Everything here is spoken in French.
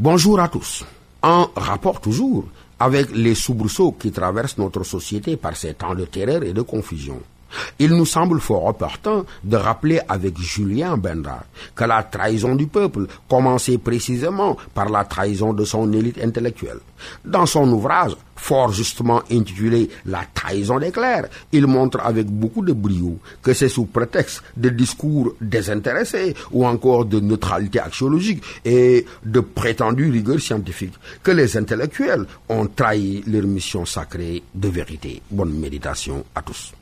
Bonjour à tous. En rapport toujours avec les soubresauts qui traversent notre société par ces temps de terreur et de confusion. Il nous semble fort opportun de rappeler avec Julien Benda que la trahison du peuple commençait précisément par la trahison de son élite intellectuelle. Dans son ouvrage, fort justement intitulé La trahison des clercs, il montre avec beaucoup de brio que c'est sous prétexte de discours désintéressés ou encore de neutralité axiologique et de prétendue rigueur scientifique que les intellectuels ont trahi leur mission sacrée de vérité. Bonne méditation à tous.